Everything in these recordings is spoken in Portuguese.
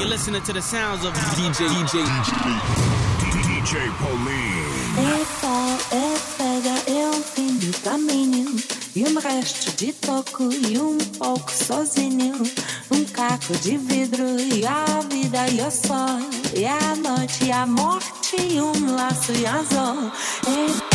You're listening to the sounds of DJ DJ DJ Paulinho. É pau, é pedra, é um fim do caminho. E um resto de toco e um pouco sozinho. Um caco de vidro e a vida e o sol. E a noite e a morte e um laço e azul. É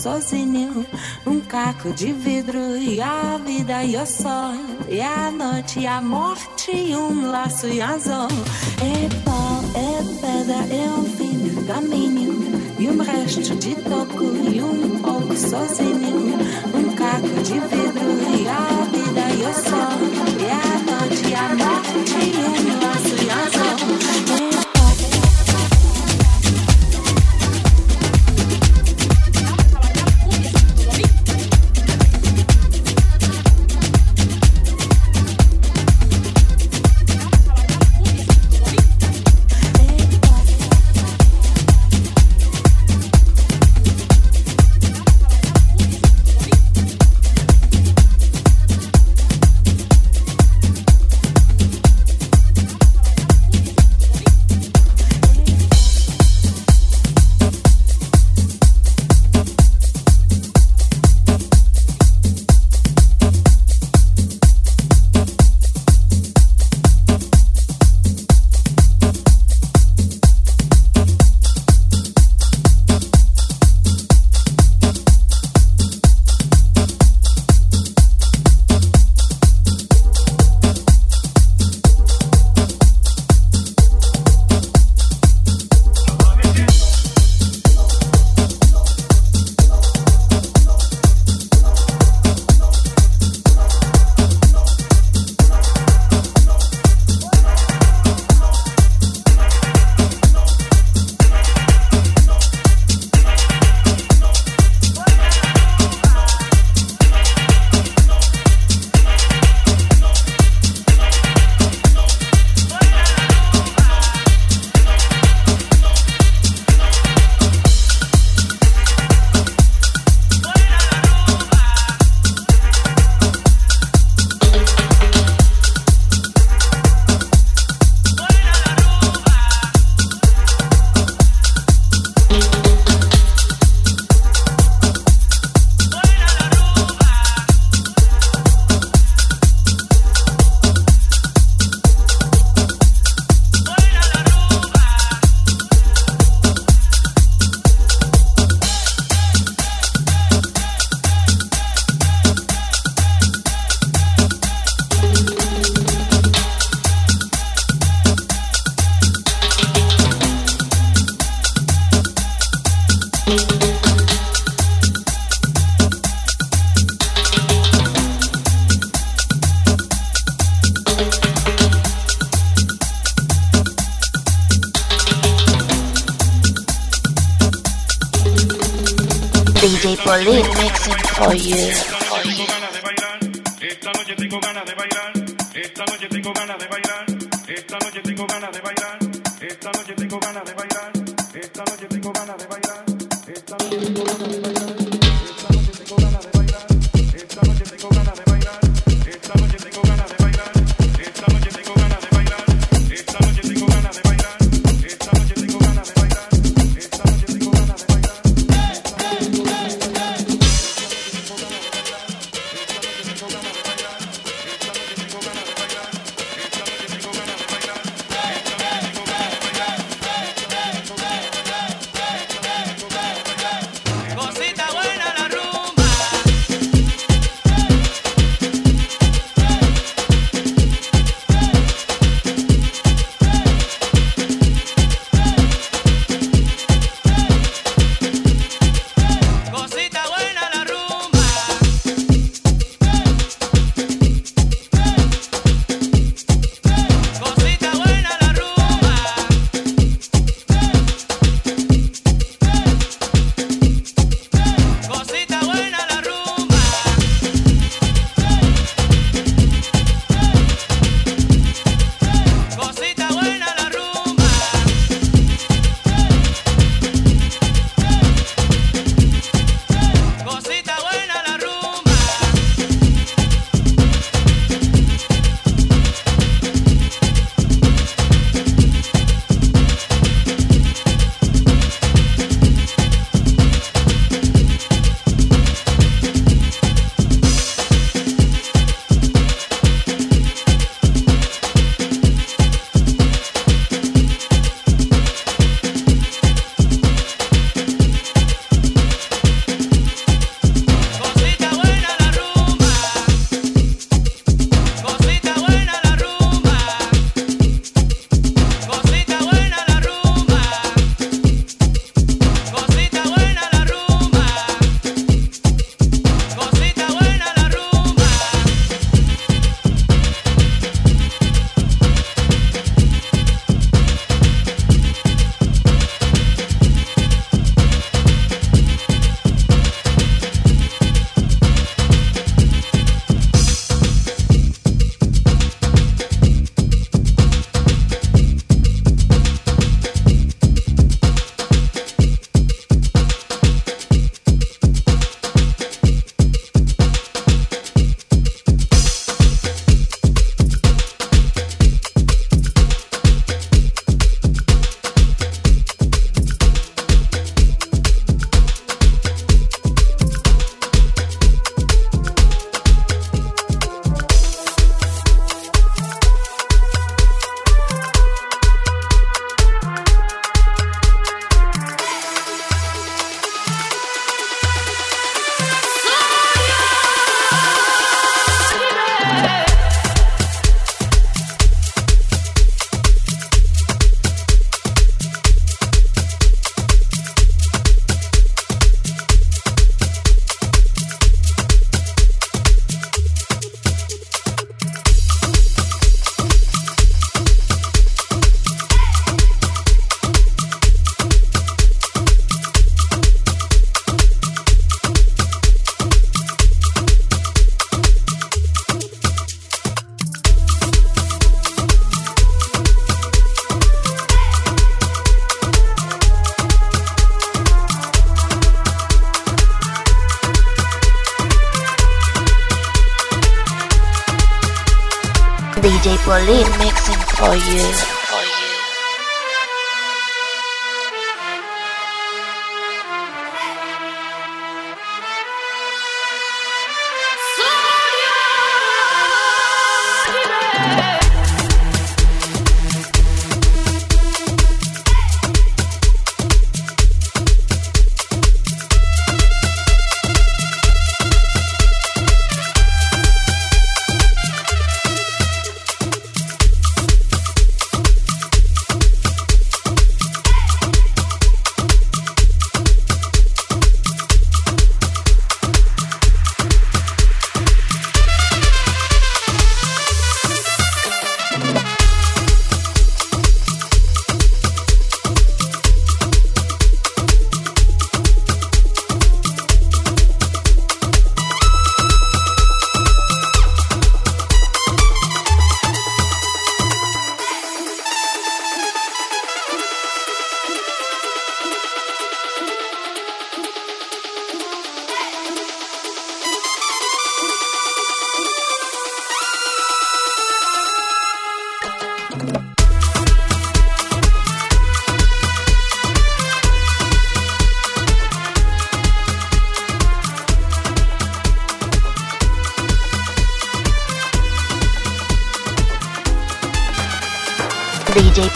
sozinho, um caco de vidro e a vida e o sol, e a noite e a morte e um laço e azul. É pau, é pedra, é um fim do caminho, e um resto de toco e um pouco sozinho, um caco de vidro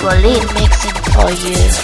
Pauline mixing for you.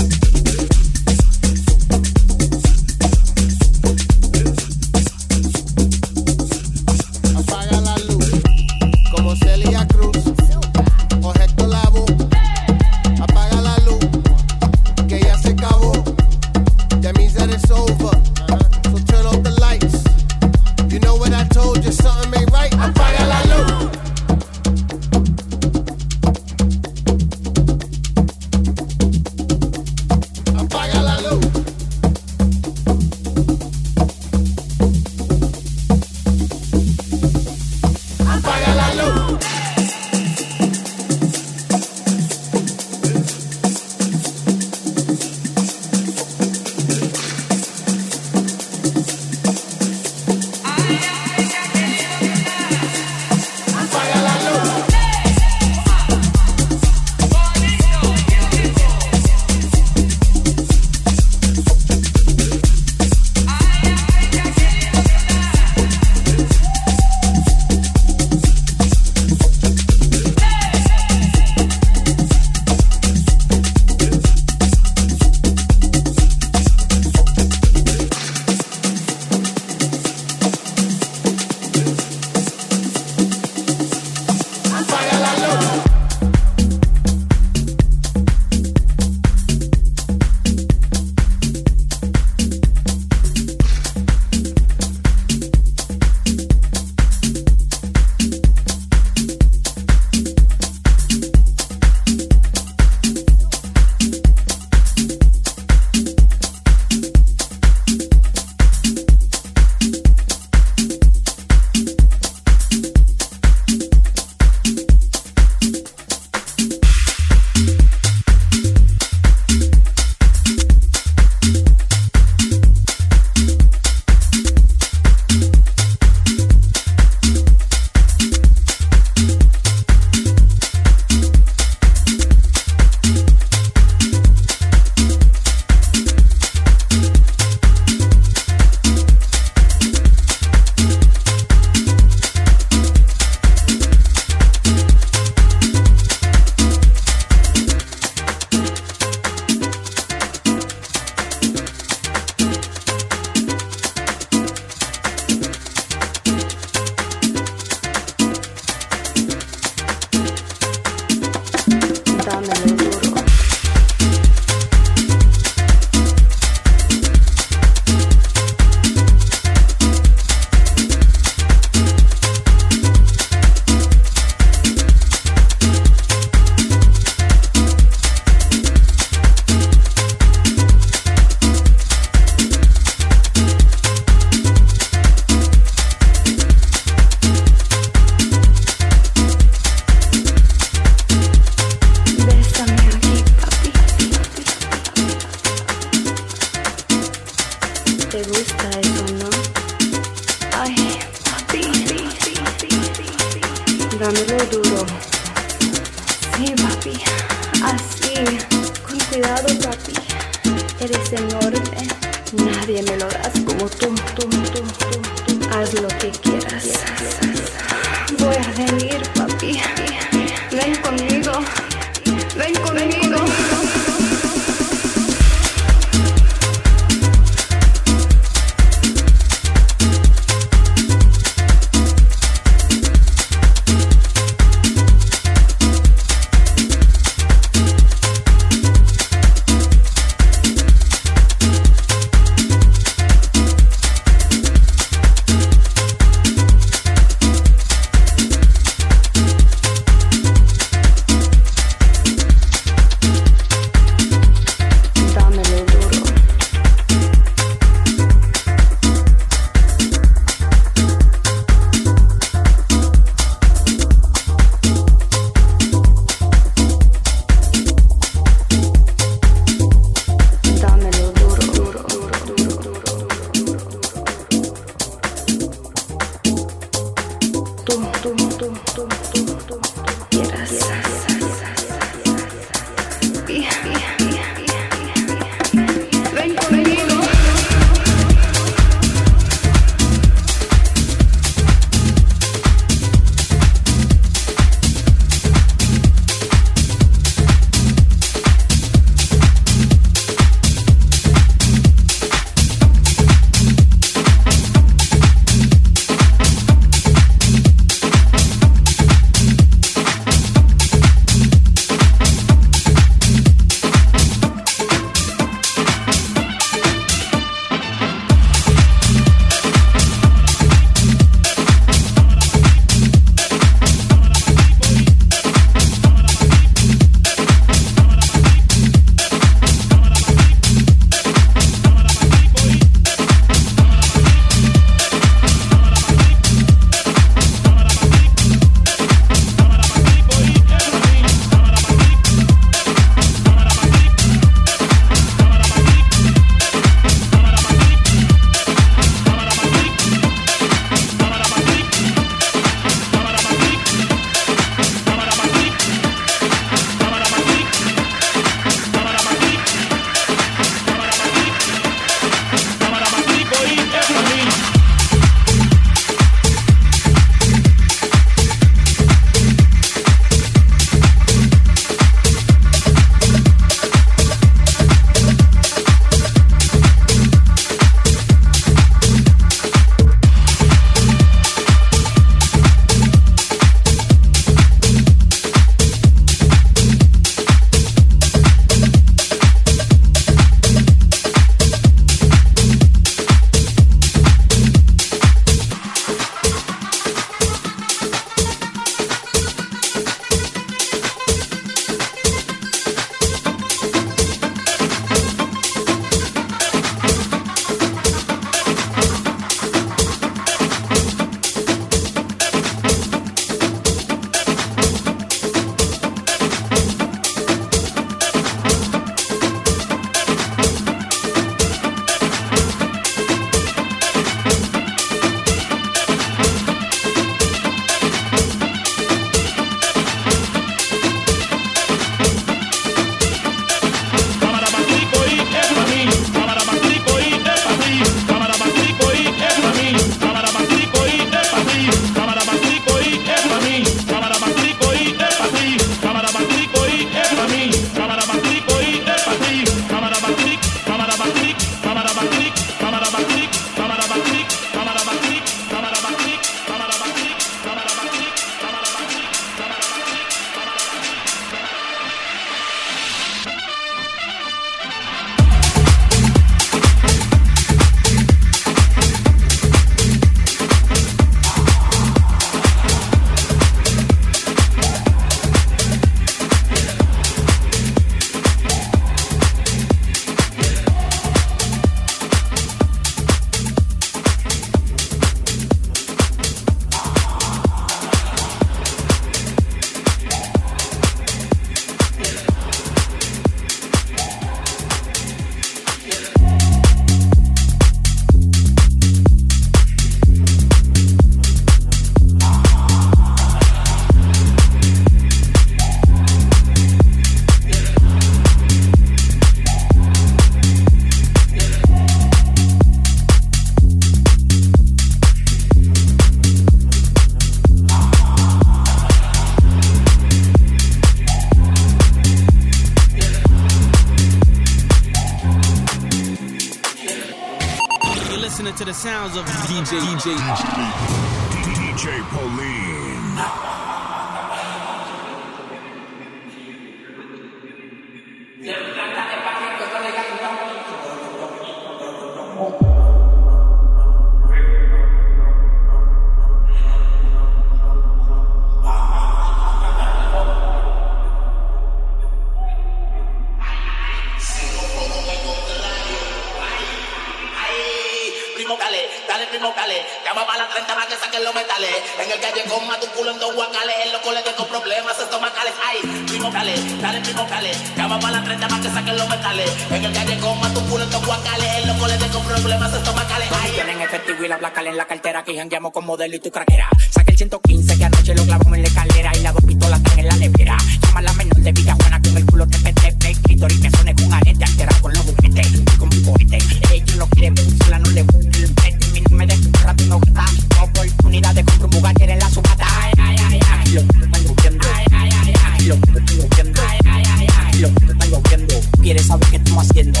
Modelo y tu craquera. Saque el 115 que anoche lo clavamos en la escalera y las dos pistolas están en la nevera. Llama la menor de Villa Juana con el culo tepe tepe, y que suene con arete, altera con los juguetes, con mi cohete. Ella no quiere sola no le gusta el pete, mi no me deja rápido no. Oportunidad de comprar un Bugatti en la subata. Ay, ay, ay, ay, lo están viendo. Ay, ay, ay, ay, lo están viendo. Ay, ay, ay, ay, lo están viendo. Quieres saber qué estamos haciendo.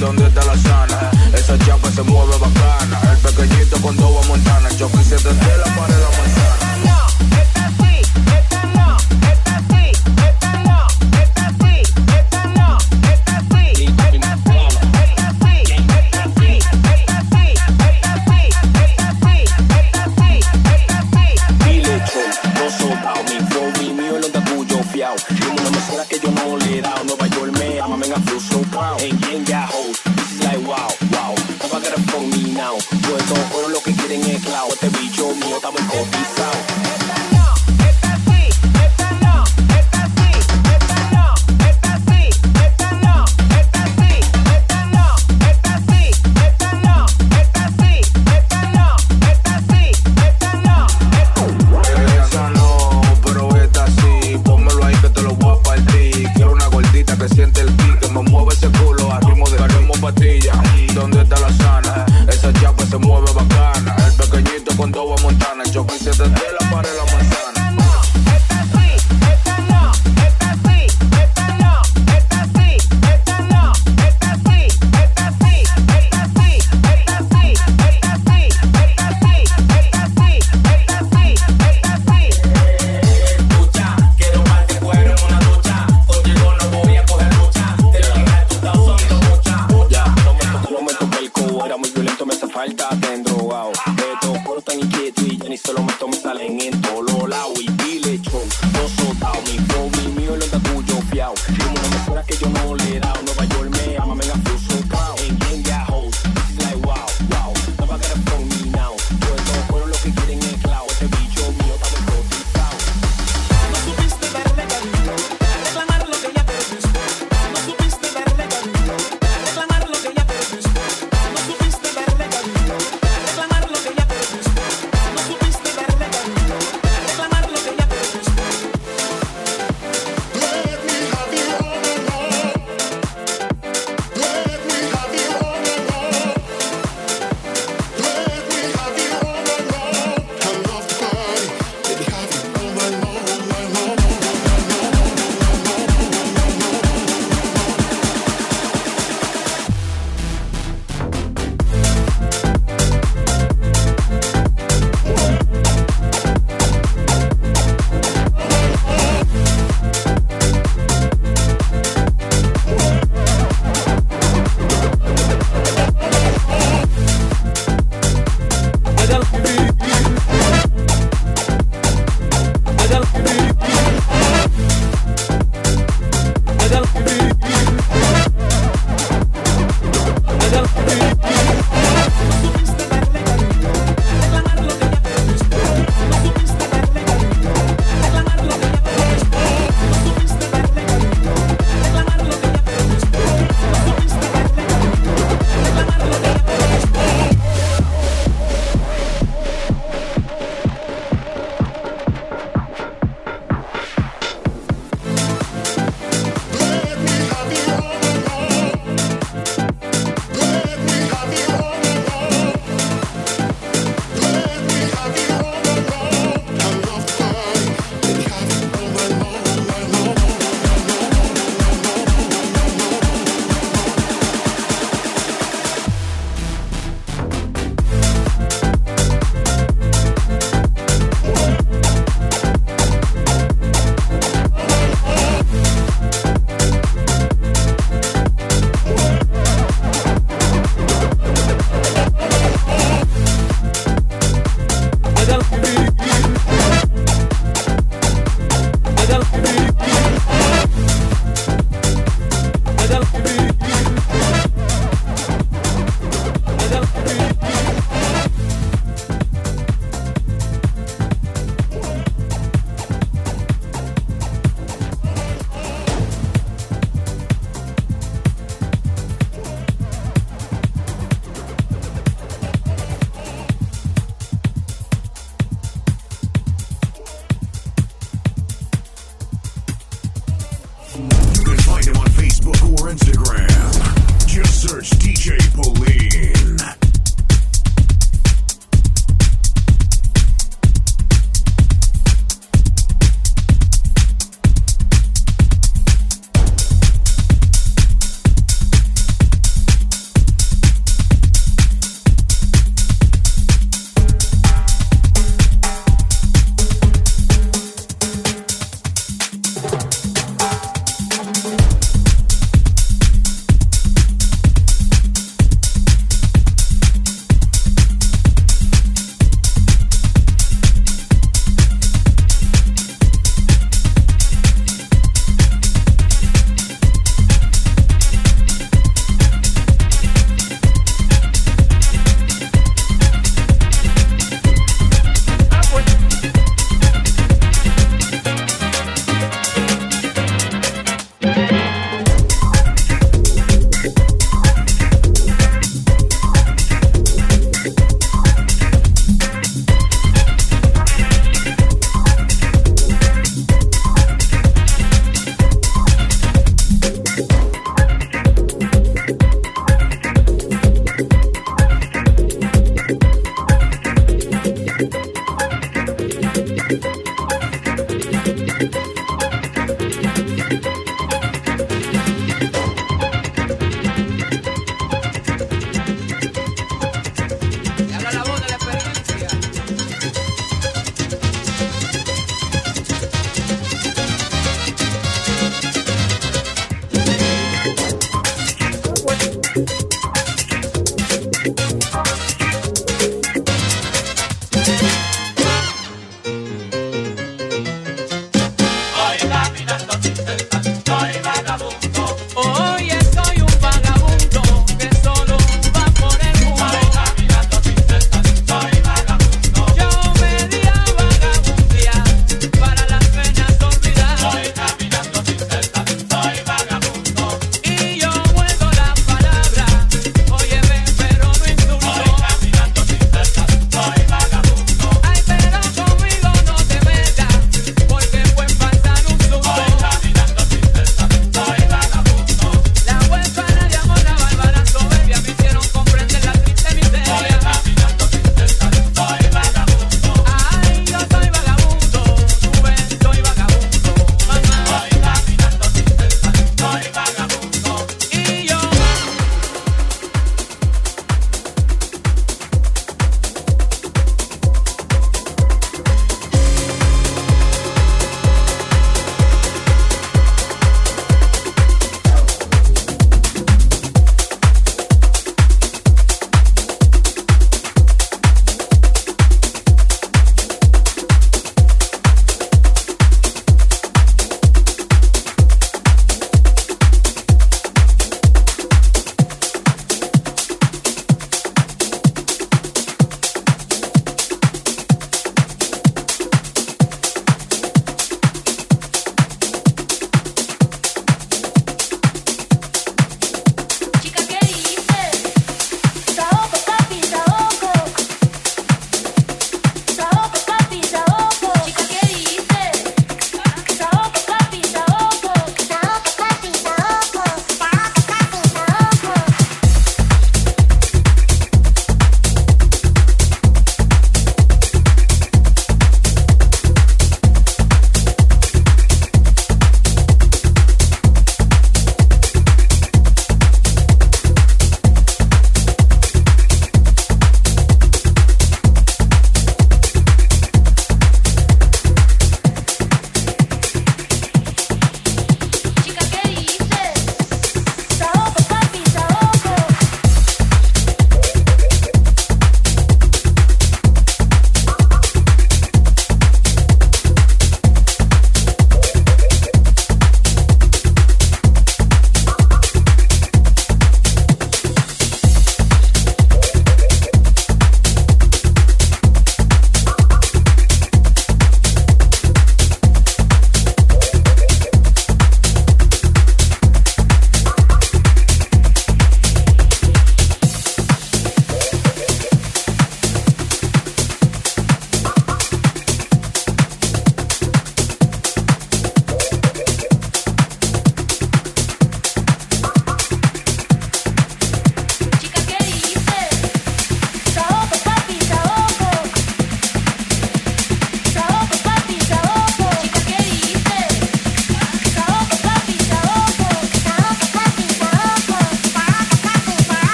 ¿dónde está la sana? Esa chapa se mueve bacana, el pequeñito con dos Montana